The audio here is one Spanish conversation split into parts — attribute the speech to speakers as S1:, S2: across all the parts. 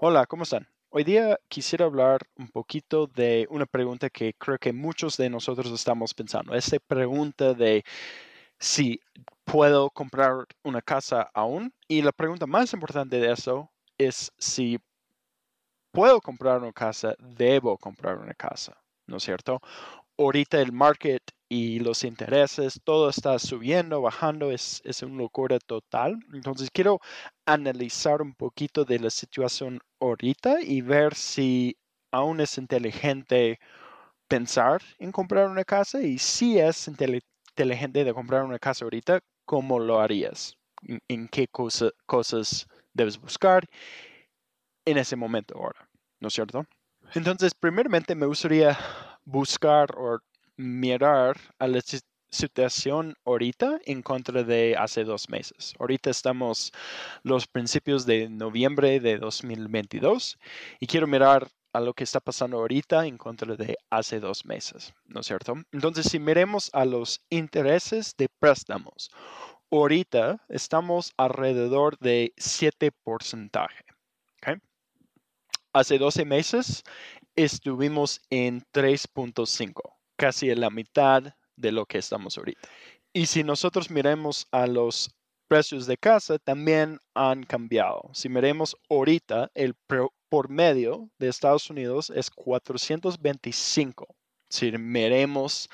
S1: Hola, ¿cómo están? Hoy día quisiera hablar un poquito de una pregunta que creo que muchos de nosotros estamos pensando. Esa pregunta de si puedo comprar una casa aún. Y la pregunta más importante de eso es si puedo comprar una casa, debo comprar una casa, ¿no es cierto? Ahorita el market y los intereses, todo está subiendo, bajando, es, es una locura total. Entonces quiero analizar un poquito de la situación ahorita y ver si aún es inteligente pensar en comprar una casa y si es inteligente de comprar una casa ahorita, ¿cómo lo harías? ¿En, qué cosas debes buscar en ese momento ahora? ¿No es cierto? Entonces, primeramente me gustaría buscar o mirar a la situación ahorita en contra de hace dos meses. Ahorita estamos los principios de noviembre de 2022 y quiero mirar a lo que está pasando ahorita en contra de hace dos meses, ¿no es cierto? Entonces, si miremos a los intereses de préstamos, ahorita estamos alrededor de 7%. Hace 12 meses estuvimos en 3.5 casi en la mitad de lo que estamos ahorita. Y si nosotros miremos a los precios de casa, también han cambiado. Si miremos ahorita, el por medio de Estados Unidos es 425. Si miremos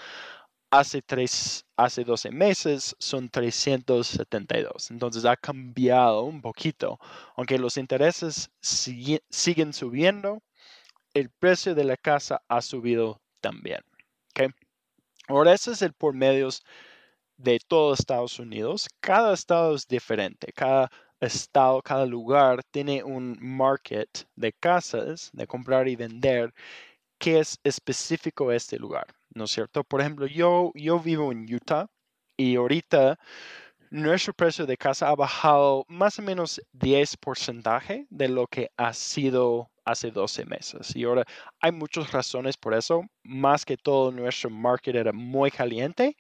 S1: hace, tres, hace 12 meses, son 372. Entonces ha cambiado un poquito. Aunque los intereses siguen subiendo, el precio de la casa ha subido también. Ahora, ese es el por medios de todo Estados Unidos. Cada estado es diferente. Cada estado, cada lugar tiene un market de casas, de comprar y vender, que es específico a este lugar, ¿no es cierto? Por ejemplo, yo, yo vivo en Utah y ahorita nuestro precio de casa ha bajado más o menos 10% de lo que ha sido hace 12 meses. Y ahora hay muchas razones por eso. Más que todo, nuestro market era muy caliente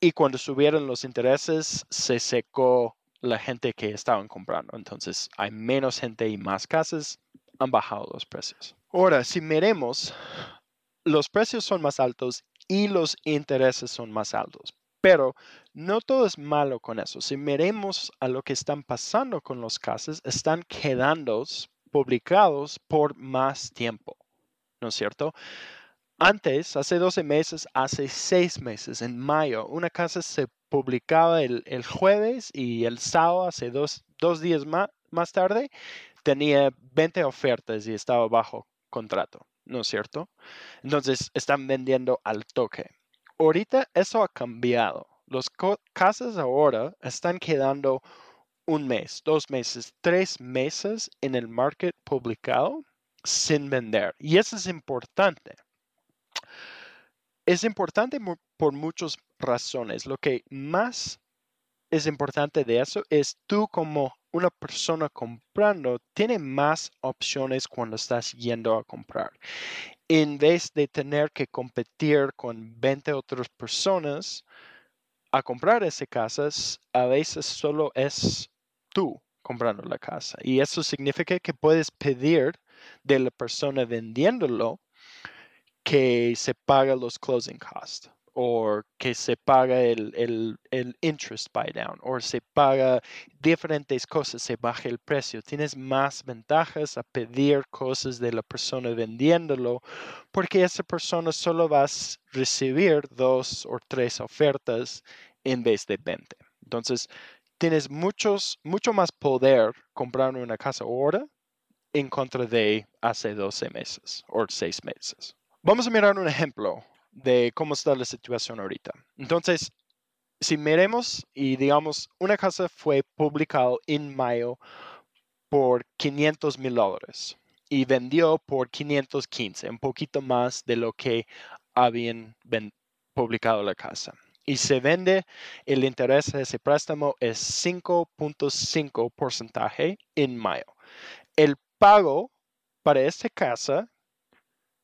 S1: y cuando subieron los intereses se secó la gente que estaban comprando. Entonces hay menos gente y más casas. Han bajado los precios. Ahora, si miremos, los precios son más altos y los intereses son más altos. Pero no todo es malo con eso. Si miremos a lo que están pasando con los casas, están quedando publicados por más tiempo, ¿no es cierto? Antes, hace 12 meses, hace 6 meses, en mayo, una casa se publicaba el, jueves y el sábado, hace dos, días más, más tarde, tenía 20 ofertas y estaba bajo contrato, ¿no es cierto? Entonces, están vendiendo al toque. Ahorita eso ha cambiado. Los casas ahora están quedando un mes, dos meses, tres meses en el market publicado sin vender. Y eso es importante. Es importante por muchas razones. Lo que más es importante de eso es tú como una persona comprando, tiene más opciones cuando estás yendo a comprar. En vez de tener que competir con 20 otras personas a comprar ese casas, a veces solo es comprando la casa. Y eso significa que puedes pedir de la persona vendiéndolo que se paga los closing costs o que se paga el, el, interest buy down o se paga diferentes cosas, se baja el precio. Tienes más ventajas a pedir cosas de la persona vendiéndolo porque esa persona solo va a recibir dos o tres ofertas en vez de 20. Entonces, tienes muchos, mucho más poder comprando una casa ahora en contra de hace 12 meses o 6 meses. Vamos a mirar un ejemplo de cómo está la situación ahorita. Entonces, si miremos y digamos, una casa fue publicada en mayo por 500 mil dólares y vendió por 515, un poquito más de lo que habían publicado la casa y se vende, el interés de ese préstamo es 5.5 porcentaje en mayo. El pago para esta casa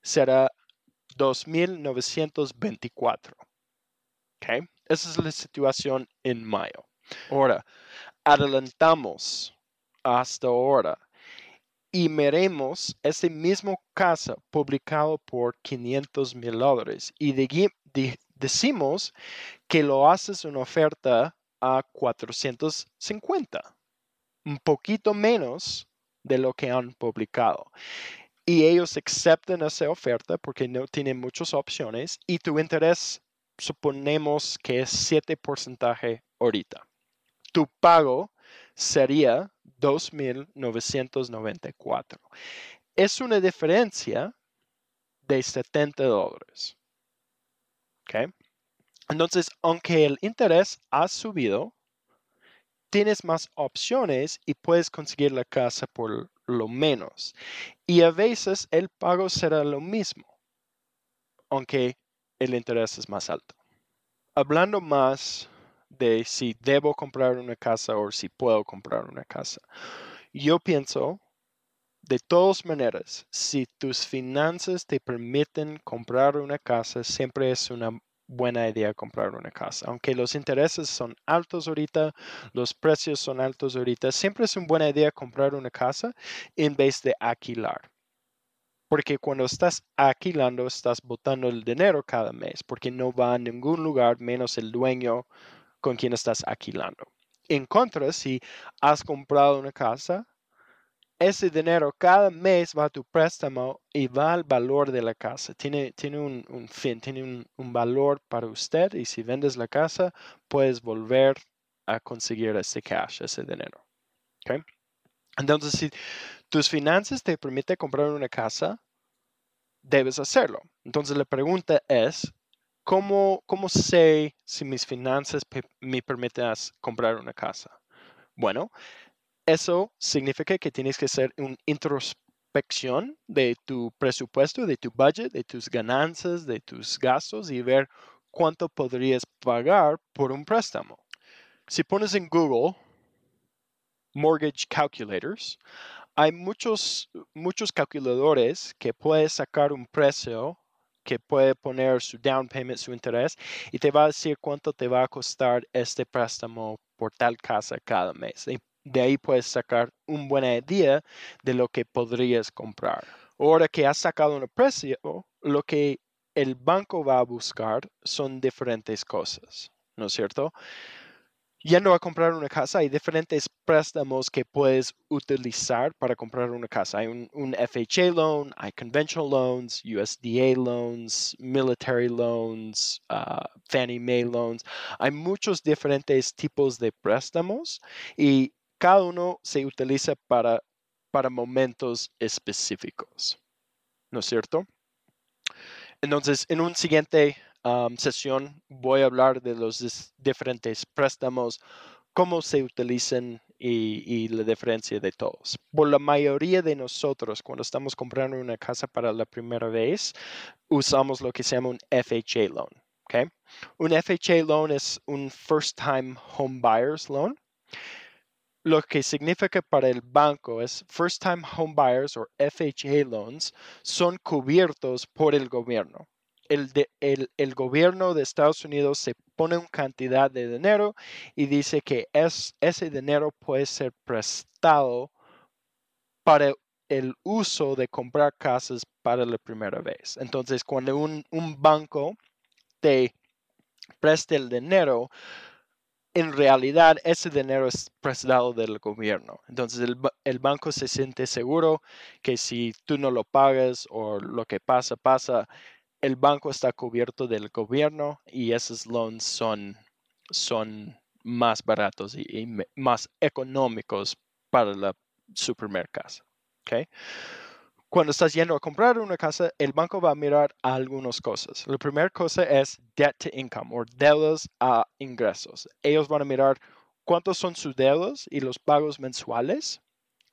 S1: será 2.924. Okay. Esa es la situación en mayo. Ahora, adelantamos hasta ahora y miremos ese mismo casa publicado por 500 mil dólares y decimos que lo haces una oferta a 450, un poquito menos de lo que han publicado. Y ellos aceptan esa oferta porque no tienen muchas opciones y tu interés suponemos que es 7% ahorita. Tu pago sería 2.994. Es una diferencia de 70 dólares. Entonces, aunque el interés ha subido, tienes más opciones y puedes conseguir la casa por lo menos. Y a veces el pago será lo mismo, aunque el interés es más alto. Hablando más de si debo comprar una casa o si puedo comprar una casa, yo pienso, de todas maneras, si tus finanzas te permiten comprar una casa, siempre es una buena idea comprar una casa. Aunque los intereses son altos ahorita, los precios son altos ahorita, siempre es una buena idea comprar una casa en vez de alquilar. Porque cuando estás alquilando, estás botando el dinero cada mes, porque no va a ningún lugar menos el dueño con quien estás alquilando. En contra, si has comprado una casa, ese dinero cada mes va a tu préstamo y va al valor de la casa. Tiene, tiene un, fin, tiene un, valor para usted y si vendes la casa, puedes volver a conseguir ese cash, ese dinero. Entonces, si tus finanzas te permiten comprar una casa, debes hacerlo. Entonces, la pregunta es, ¿cómo, cómo sé si mis finanzas me permiten comprar una casa? Bueno, eso significa que tienes que hacer una introspección de tu presupuesto, de tu budget, de tus ganancias, de tus gastos y ver cuánto podrías pagar por un préstamo. Si pones en Google Mortgage Calculators, hay muchos, muchos calculadores que puedes sacar un precio que puede poner su down payment, su interés, y te va a decir cuánto te va a costar este préstamo por tal casa cada mes de ahí puedes sacar un buena idea de lo que podrías comprar. Ahora que has sacado un precio, lo que el banco va a buscar son diferentes cosas, ¿no es cierto? Yendo a comprar una casa, hay diferentes préstamos que puedes utilizar para comprar una casa. Hay un, FHA loan, hay conventional loans, USDA loans, military loans, uh, Fannie Mae loans. Hay muchos diferentes tipos de préstamos y cada uno se utiliza para, para momentos específicos. ¿No es cierto? Entonces, en una siguiente sesión voy a hablar de los diferentes préstamos, cómo se utilizan y, y, la diferencia de todos. Por la mayoría de nosotros, cuando estamos comprando una casa para la primera vez, usamos lo que se llama un FHA loan. ¿okay? Un FHA loan es un First Time Home Buyers Loan lo que significa para el banco es First Time Home Buyers o FHA loans son cubiertos por el gobierno. El, el, gobierno de Estados Unidos se pone una cantidad de dinero y dice que es, ese dinero puede ser prestado para el uso de comprar casas para la primera vez. Entonces, cuando un, un banco te presta el dinero, en realidad ese dinero es prestado del gobierno. Entonces el, banco se siente seguro que si tú no lo pagas o lo que pasa, pasa, el banco está cubierto del gobierno y esos loans son, son más baratos y, más económicos para la, su ¿okay? Cuando estás yendo a comprar una casa, el banco va a mirar algunas cosas. La primera cosa es debt to income o deudas a ingresos. Ellos van a mirar cuántos son sus deudas y los pagos mensuales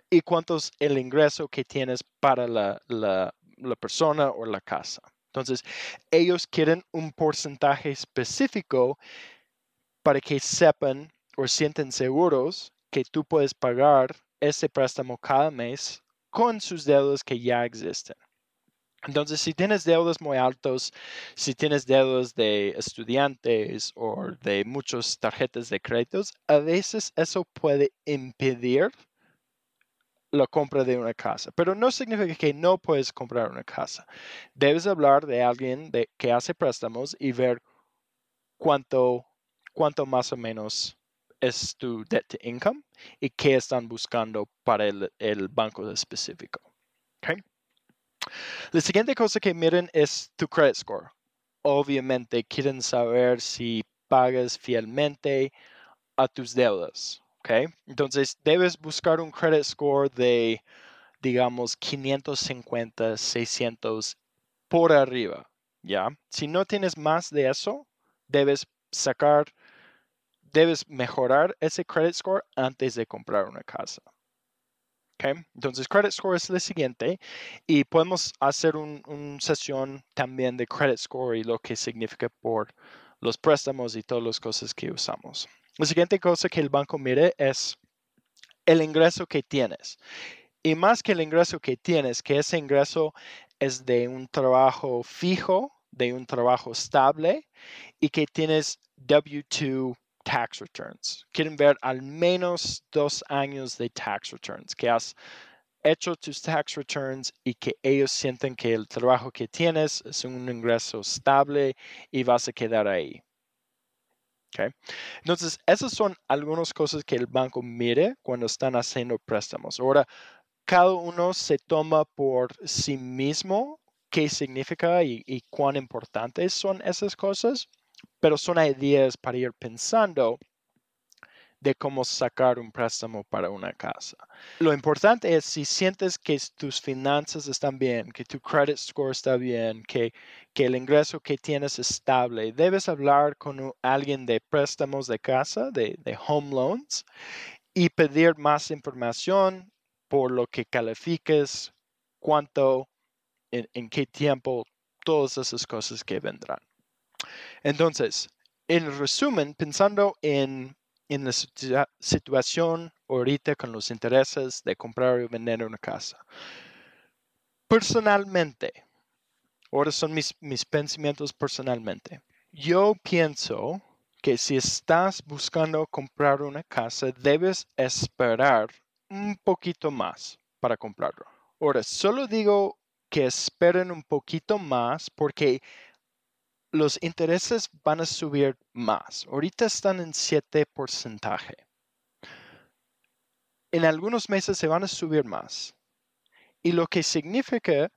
S1: y cuánto es el ingreso que tienes para la, la, la persona o la casa. Entonces, ellos quieren un porcentaje específico para que sepan o sienten seguros que tú puedes pagar ese préstamo cada mes con sus deudas que ya existen. Entonces, si tienes deudas muy altos, si tienes deudas de estudiantes o de muchas tarjetas de créditos, a veces eso puede impedir la compra de una casa, pero no significa que no puedes comprar una casa. Debes hablar de alguien que hace préstamos y ver cuánto, cuánto más o menos es tu debt to income y qué están buscando para el, el banco específico. Okay. La siguiente cosa que miren es tu credit score. Obviamente quieren saber si pagas fielmente a tus deudas. Okay. Entonces debes buscar un credit score de, digamos, 550, 600 por arriba. ¿Ya? Si no tienes más de eso, debes sacar debes mejorar ese credit score antes de comprar una casa. Okay. Entonces, credit score es el siguiente y podemos hacer una un sesión también de credit score y lo que significa por los préstamos y todas las cosas que usamos. La siguiente cosa que el banco mire es el ingreso que tienes. Y más que el ingreso que tienes, que ese ingreso es de un trabajo fijo, de un trabajo estable y que tienes W2 tax returns. Quieren ver al menos dos años de tax returns, que has hecho tus tax returns y que ellos sienten que el trabajo que tienes es un ingreso estable y vas a quedar ahí. Okay. Entonces, esas son algunas cosas que el banco mire cuando están haciendo préstamos. Ahora, cada uno se toma por sí mismo qué significa y, y cuán importantes son esas cosas pero son ideas para ir pensando de cómo sacar un préstamo para una casa. Lo importante es si sientes que tus finanzas están bien, que tu credit score está bien, que, el ingreso que tienes es estable, debes hablar con alguien de préstamos de casa, de, home loans, y pedir más información por lo que califiques, cuánto, en qué tiempo, todas esas cosas que vendrán. Entonces, en resumen, pensando en, la situación ahorita con los intereses de comprar y vender una casa. Personalmente, ahora son mis, mis pensamientos personalmente. Yo pienso que si estás buscando comprar una casa, debes esperar un poquito más para comprarlo. Ahora, solo digo que esperen un poquito más porque los intereses van a subir más. Ahorita están en 7%. En algunos meses se van a subir más. Y lo que significa,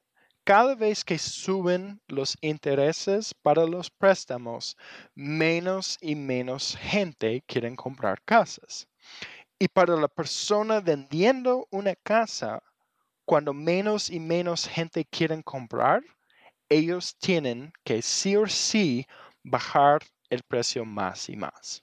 S1: cada vez que suben los intereses para los préstamos, menos y menos gente quieren comprar casas. Y para la persona vendiendo una casa, cuando menos y menos gente quieren comprar, ellos tienen que sí o sí bajar el precio más y más.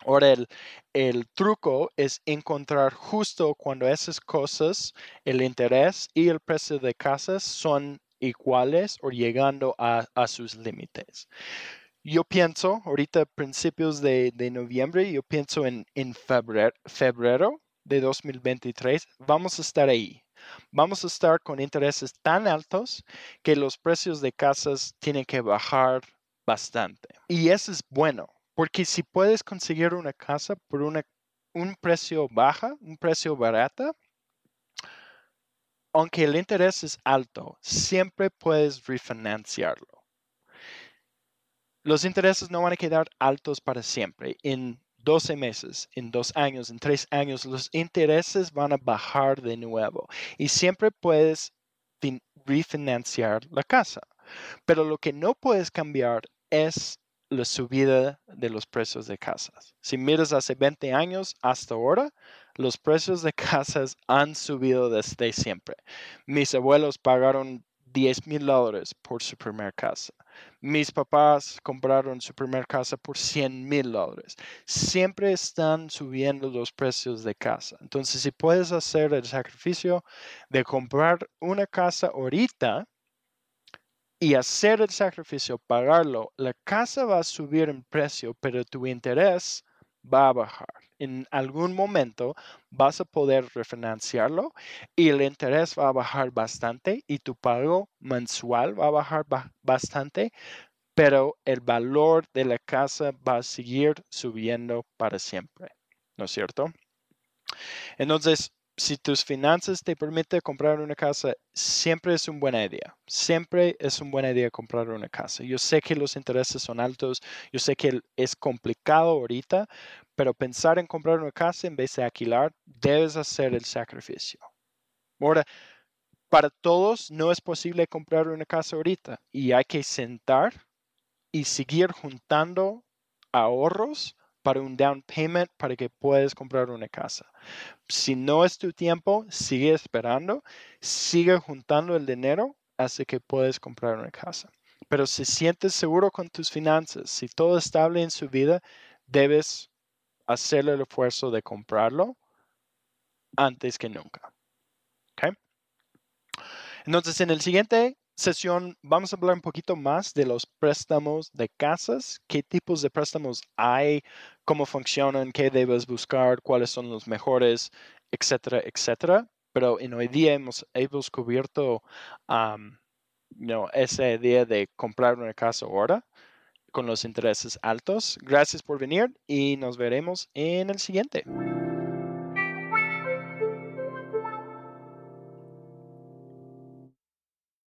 S1: Ahora, el, el, truco es encontrar justo cuando esas cosas, el interés y el precio de casas son iguales o llegando a, sus límites. Yo pienso, ahorita principios de, noviembre, yo pienso en, en febrero, febrero de 2023, vamos a estar ahí vamos a estar con intereses tan altos que los precios de casas tienen que bajar bastante. Y eso es bueno, porque si puedes conseguir una casa por un precio baja, un precio barato, aunque el interés es alto, siempre puedes refinanciarlo. Los intereses no van a quedar altos para siempre. 12 meses, en dos años, en tres años, los intereses van a bajar de nuevo y siempre puedes refinanciar la casa. Pero lo que no puedes cambiar es la subida de los precios de casas. Si miras hace 20 años hasta ahora, los precios de casas han subido desde siempre. Mis abuelos pagaron 10 mil dólares por su primera casa. Mis papás compraron su primera casa por 100 mil dólares. Siempre están subiendo los precios de casa. Entonces, si puedes hacer el sacrificio de comprar una casa ahorita y hacer el sacrificio, pagarlo, la casa va a subir en precio, pero tu interés va a bajar. En algún momento vas a poder refinanciarlo y el interés va a bajar bastante y tu pago mensual va a bajar bastante, pero el valor de la casa va a seguir subiendo para siempre. ¿No es cierto? Entonces, si tus finanzas te permiten comprar una casa, siempre es una buena idea. Siempre es una buena idea comprar una casa. Yo sé que los intereses son altos, yo sé que es complicado ahorita, pero pensar en comprar una casa en vez de alquilar, debes hacer el sacrificio. Ahora, para todos no es posible comprar una casa ahorita y hay que sentar y seguir juntando ahorros para un down payment para que puedas comprar una casa. Si no es tu tiempo, sigue esperando, sigue juntando el dinero hasta que puedes comprar una casa. Pero si sientes seguro con tus finanzas, si todo es estable en su vida, debes hacer el esfuerzo de comprarlo antes que nunca. Entonces, en el siguiente sesión vamos a hablar un poquito más de los préstamos de casas, qué tipos de préstamos hay, cómo funcionan, qué debes buscar, cuáles son los mejores, etcétera, etcétera. Pero en hoy día hemos, hemos cubierto esa idea de comprar una casa ahora con los intereses altos. Gracias por venir y nos veremos en el siguiente.